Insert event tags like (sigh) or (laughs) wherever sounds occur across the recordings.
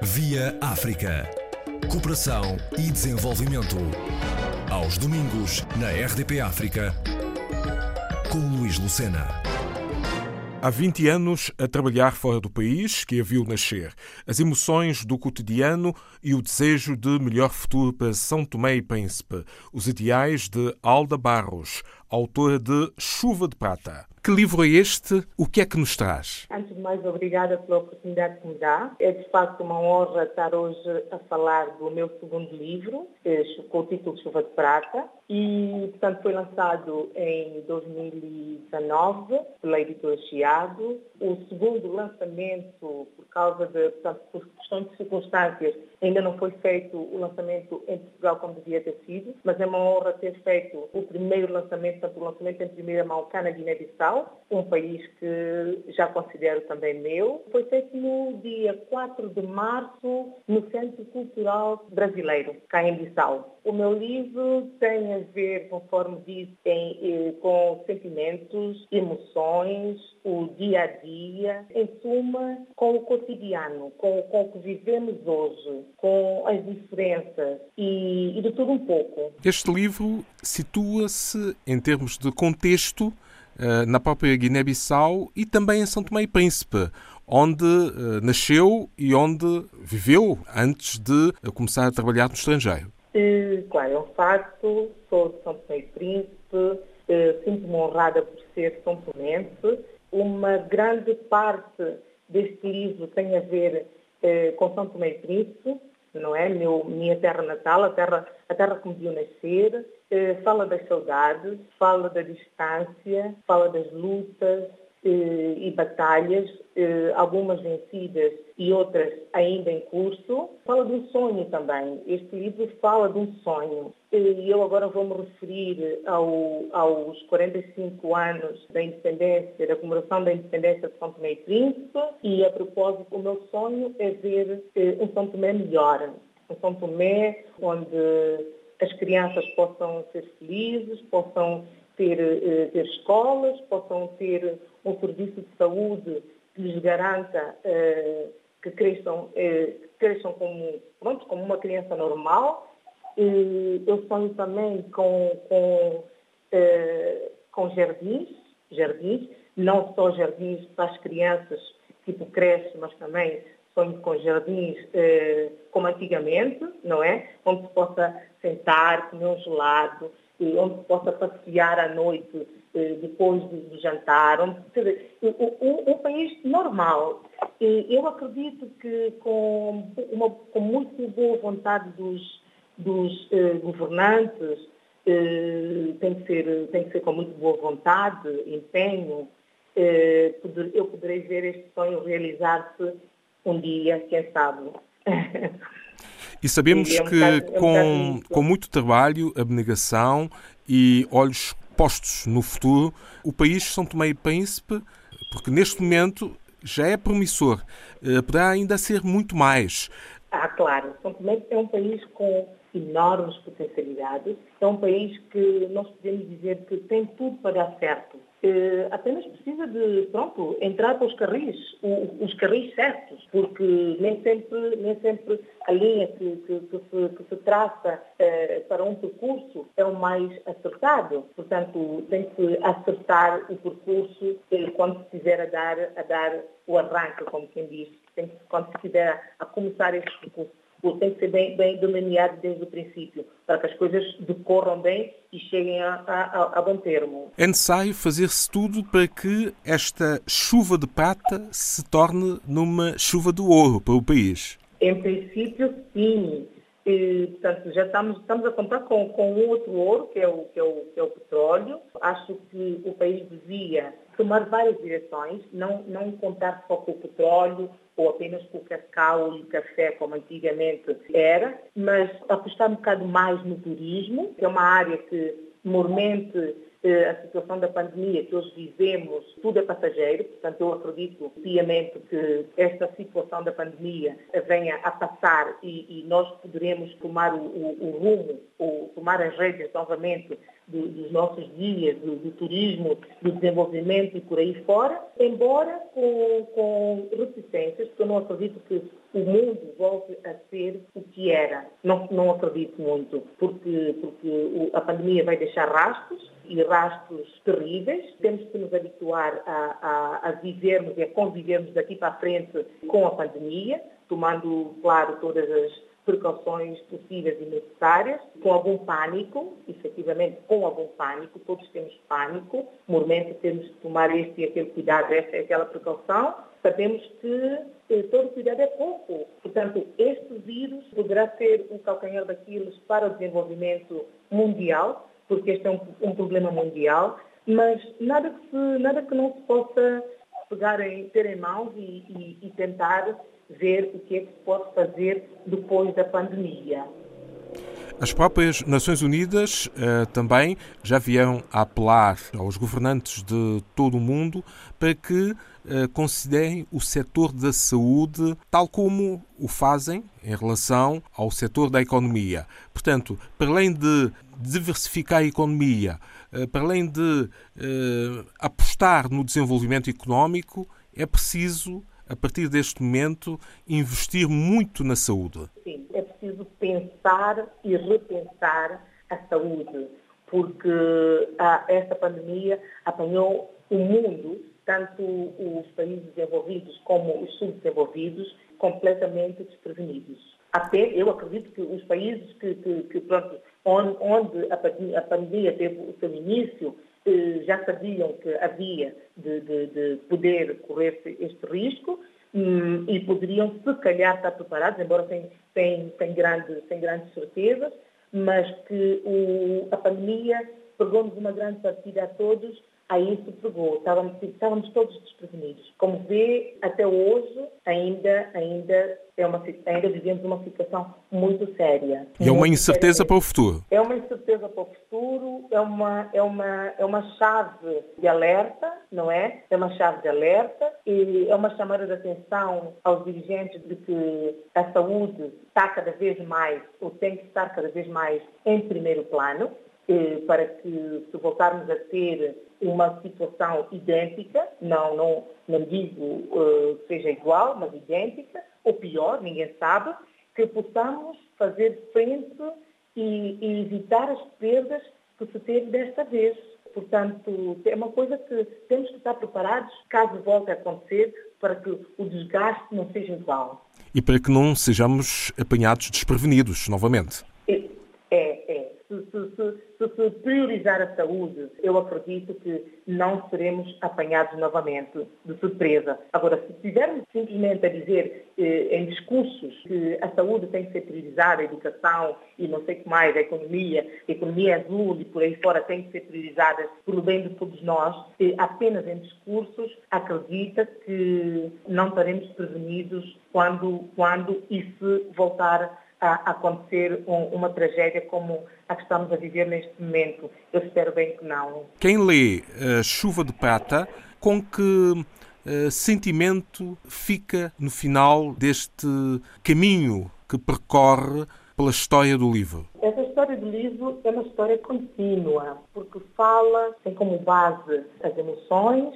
Via África. Cooperação e desenvolvimento. Aos domingos, na RDP África, com Luís Lucena. Há 20 anos a trabalhar fora do país, que a viu nascer. As emoções do cotidiano e o desejo de melhor futuro para São Tomé e Príncipe. Os ideais de Alda Barros, autora de Chuva de Prata. Que livro é este? O que é que nos traz? Antes de mais, obrigada pela oportunidade que me dá. É de facto uma honra estar hoje a falar do meu segundo livro, com o título Chuva de Prata, e, portanto, foi lançado em 2019 pela editora Chiado. O segundo lançamento, por causa de, portanto, por questões de circunstâncias, ainda não foi feito o lançamento em Portugal como devia ter sido, mas é uma honra ter feito o primeiro lançamento, o lançamento em primeira mão na Guiné-Bissau, um país que já considero também meu. Foi feito no dia 4 de março no Centro Cultural Brasileiro, cá em Bissau. O meu livro tem a ver, conforme disse, tem, eh, com sentimentos, emoções, o dia a dia, em suma, com o cotidiano, com, com o que vivemos hoje, com as diferenças e, e de tudo um pouco. Este livro situa-se, em termos de contexto, eh, na própria Guiné-Bissau e também em São Tomé e Príncipe, onde uh, nasceu e onde viveu antes de começar a trabalhar no estrangeiro. Claro, é um facto, sou de São Tomé e Príncipe, eh, sinto-me honrada por ser são tomense. Uma grande parte deste livro tem a ver eh, com São Tomé e Príncipe, não é? Meu, minha terra natal, a terra, a terra que me viu nascer, eh, fala das saudades, fala da distância, fala das lutas, e batalhas, eh, algumas vencidas e outras ainda em curso. Fala de um sonho também. Este livro fala de um sonho. E eu agora vou me referir ao, aos 45 anos da independência, da comemoração da independência de São Tomé e Príncipe. E a propósito, o meu sonho é ver eh, um São Tomé melhor. Um São Tomé onde as crianças possam ser felizes, possam ter, eh, ter escolas, possam ter um serviço de saúde que lhes garanta eh, que cresçam, eh, cresçam como, pronto, como uma criança normal. E eu sonho também com, com, com jardins, jardins, não só jardins para as crianças, tipo creche, mas também sonho com jardins como antigamente, não é? Onde se possa sentar, comer um gelado, onde possa passear à noite eh, depois do jantar, onde, um, país normal. Eu acredito que com, uma, com muito boa vontade dos, dos eh, governantes, eh, tem, que ser, tem que ser com muito boa vontade, empenho, eu poderei ver este sonho realizar-se um dia, quem sabe. (laughs) E sabemos é que com, com muito trabalho, abnegação e olhos postos no futuro, o país São Tomé e Príncipe, porque neste momento já é promissor, eh, poderá ainda ser muito mais. Ah, claro. São Tomé é um país com enormes potencialidades. É um país que nós podemos dizer que tem tudo para dar certo. Uh, apenas precisa de, pronto, entrar para os carris, os carris certos, porque nem sempre, nem sempre a linha que, que, que, se, que se, traça uh, para um percurso é o mais acertado. Portanto, tem que acertar o percurso uh, quando se estiver a dar, a dar o arranque, como quem diz, tem que, quando se estiver a começar esse percurso tem que ser bem, bem delineado desde o princípio, para que as coisas decorram bem e cheguem a, a, a bom termo. É necessário fazer-se tudo para que esta chuva de prata se torne numa chuva de ouro para o país. Em princípio, sim. E, portanto, já estamos, estamos a contar com, com outro ouro, que é, o, que, é o, que é o petróleo. Acho que o país devia tomar várias direções, não, não contar só com o petróleo, ou apenas com o cacau e o café, como antigamente era, mas apostar um bocado mais no turismo, que é uma área que, mormente, eh, a situação da pandemia que hoje vivemos, tudo é passageiro, portanto eu acredito piamente que esta situação da pandemia venha a passar e, e nós poderemos tomar o, o, o rumo, ou tomar as rédeas novamente do, dos nossos dias, do, do, turismo, do desenvolvimento e por aí fora, embora com, com reticências, porque eu não acredito que o mundo volte a ser o que era. Não, não acredito muito, porque, porque a pandemia vai deixar rastros e rastros terríveis. Temos que nos habituar a, a, a vivermos e a convivermos daqui para a frente com a pandemia, tomando, claro, todas as precauções possíveis e necessárias, com algum pânico, efetivamente com algum pânico, todos temos pânico, normalmente temos que tomar este e aquele cuidado, esta e aquela precaução, sabemos que eh, todo cuidado é pouco. Portanto, este vírus poderá ser um calcanhar daqueles para o desenvolvimento mundial, porque este é um, um problema mundial, mas nada que, se, nada que não se possa pegar em, ter em mãos e, e, e tentar ver o que é que se pode fazer depois da pandemia. As próprias Nações Unidas eh, também já vieram a apelar aos governantes de todo o mundo para que eh, considerem o setor da saúde tal como o fazem em relação ao setor da economia. Portanto, para além de diversificar a economia, eh, para além de eh, apostar no desenvolvimento económico, é preciso a partir deste momento, investir muito na saúde? Sim, é preciso pensar e repensar a saúde, porque a, esta pandemia apanhou o mundo, tanto os países desenvolvidos como os subdesenvolvidos, completamente desprevenidos. Até eu acredito que os países que, que, que pronto, onde a pandemia teve o seu início, já sabiam que havia de, de, de poder correr este risco hum, e poderiam, se calhar, estar preparados, embora sem, sem, sem, grande, sem grandes certezas, mas que o, a pandemia pegou-nos uma grande partida a todos aí se pegou, estávamos, estávamos todos desprevenidos. Como vê, até hoje ainda, ainda, é uma, ainda vivemos uma situação muito séria. E é uma incerteza séria. para o futuro. É uma incerteza para o futuro, é uma, é, uma, é uma chave de alerta, não é? É uma chave de alerta e é uma chamada de atenção aos dirigentes de que a saúde está cada vez mais, ou tem que estar cada vez mais em primeiro plano, eh, para que se voltarmos a ter uma situação idêntica, não, não, não digo uh, seja igual, mas idêntica, ou pior, ninguém sabe, que possamos fazer frente e, e evitar as perdas que se teve desta vez. Portanto, é uma coisa que temos que estar preparados caso volte a acontecer para que o desgaste não seja igual. E para que não sejamos apanhados desprevenidos novamente. Se, se, se, se, priorizar a saúde, eu acredito que não seremos apanhados novamente de surpresa. Agora, se estivermos simplesmente a dizer eh, em discursos que a saúde tem que ser priorizada, a educação e não sei o que mais, a economia, a economia azul e por aí fora tem que ser priorizada pelo bem de todos nós, eh, apenas em discursos, acredita que não estaremos prevenidos quando, quando se voltar a acontecer um, uma tragédia como a que estamos a viver neste momento. Eu espero bem que não. Quem lê uh, Chuva de Prata, com que uh, sentimento fica no final deste caminho que percorre pela história do livro? Essa história do livro é uma história contínua, porque fala, tem como base as emoções,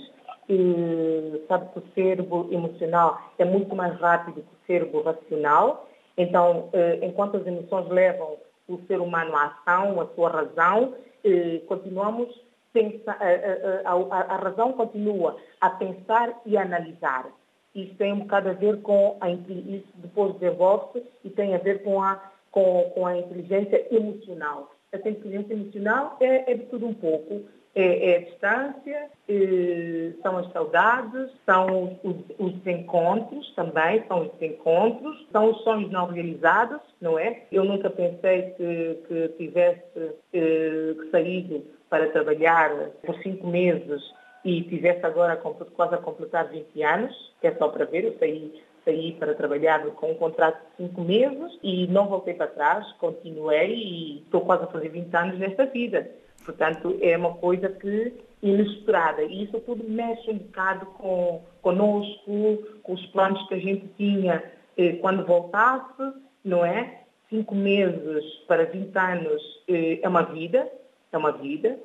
e sabe que o cérebro emocional é muito mais rápido que o cérebro racional, então, eh, enquanto as emoções levam o ser humano à ação, à sua razão, eh, continuamos pensar, a, a, a, razão continua a pensar e a analisar. Isso tem um bocado a ver com a isso depois desenvolve-se e tem a ver com a, com, com a inteligência emocional. Essa inteligência emocional é, é de tudo um pouco é, é a distância, é, são as saudades, são os, os, desencontros também, são os desencontros, são os sonhos não realizados, não é? Eu nunca pensei que, que tivesse é, saído para trabalhar por cinco meses e tivesse agora quase a completar 20 anos, que é só para ver, eu saí saí para trabalhar com um contrato de cinco meses e não voltei para trás, continuei e estou quase a fazer 20 anos nesta vida. Portanto, é uma coisa que inesperada. E isso tudo mexe um bocado com conosco, com os planos que a gente tinha eh, quando voltasse, não é? Cinco meses para 20 anos eh, é uma vida, é uma vida.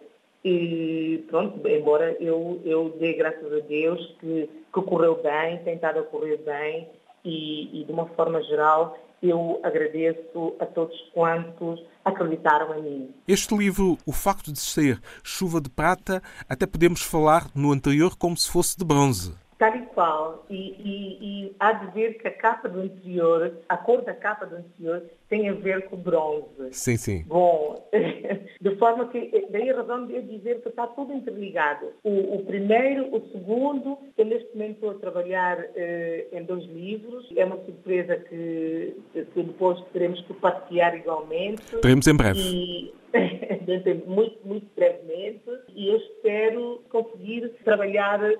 E pronto, embora eu, eu dê graças a Deus que, que correu bem, tem estado a correr bem e, e de uma forma geral eu agradeço a todos quantos acreditaram em mim. Este livro, o facto de ser chuva de prata, até podemos falar no anterior como se fosse de bronze. Tal e qual. E, e, e, há de ver que a capa do anterior, a cor da capa do anterior, tem a ver com bronze. Sim, sim. Bom, (laughs) de forma que, daí a razão de eu dizer que está tudo interligado. O, o primeiro, o segundo, eu neste momento estou a trabalhar eh, em dois livros. É uma surpresa que, que depois teremos que partilhar igualmente. Teremos em breve. E, (laughs) muito, muito brevemente e eu espero conseguir trabalhar uh,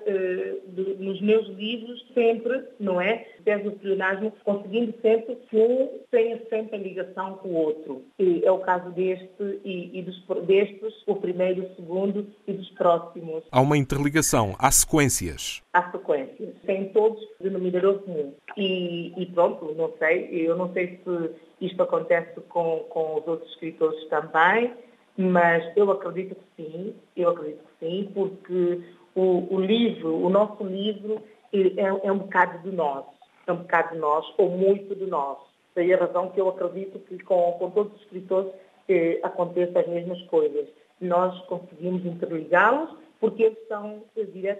de, nos meus livros sempre, não é? Desde o pleonasmo, conseguindo sempre que um tenha sempre ligação com o outro. E é o caso deste e, e dos, destes, o primeiro, o segundo e dos próximos. Há uma interligação, há sequências. Há sequências. Tem todos denominador comum. E, e pronto, não sei, eu não sei se isto acontece com, com os outros escritores também, mas eu acredito que sim, eu acredito que sim, porque o, o livro, o nosso livro, é, é, um bocado de nós, é um bocado de nós, ou muito de nós. Daí a razão que eu acredito que com, com todos os escritores eh, aconteçam as mesmas coisas. Nós conseguimos interligá-los porque eles estão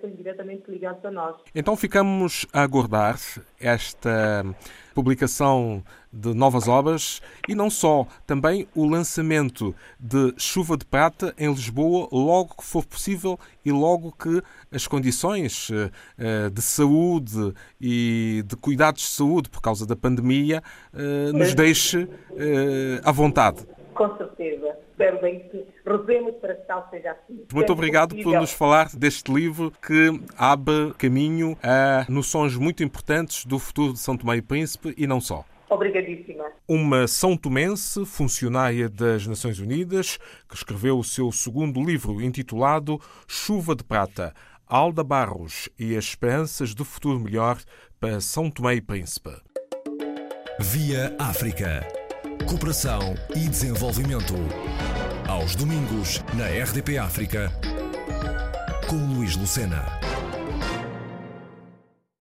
ou indiretamente ligados a nós. Então ficamos a aguardar esta publicação de novas obras e não só, também o lançamento de Chuva de Prata em Lisboa logo que for possível e logo que as condições eh, de saúde e de cuidados de saúde por causa da pandemia eh, nos deixe eh, à vontade. Com certeza. Espero bem que rezemos para que tal seja assim. Muito obrigado possível. por nos falar deste livro que abre caminho a noções muito importantes do futuro de São Tomé e Príncipe e não só. Obrigadíssima. Uma São Tomense, funcionária das Nações Unidas, que escreveu o seu segundo livro intitulado Chuva de Prata, Alda Barros e as Esperanças de Futuro Melhor para São Tomé e Príncipe. Via África. Cooperação e desenvolvimento. Aos domingos, na RDP África, com Luís Lucena.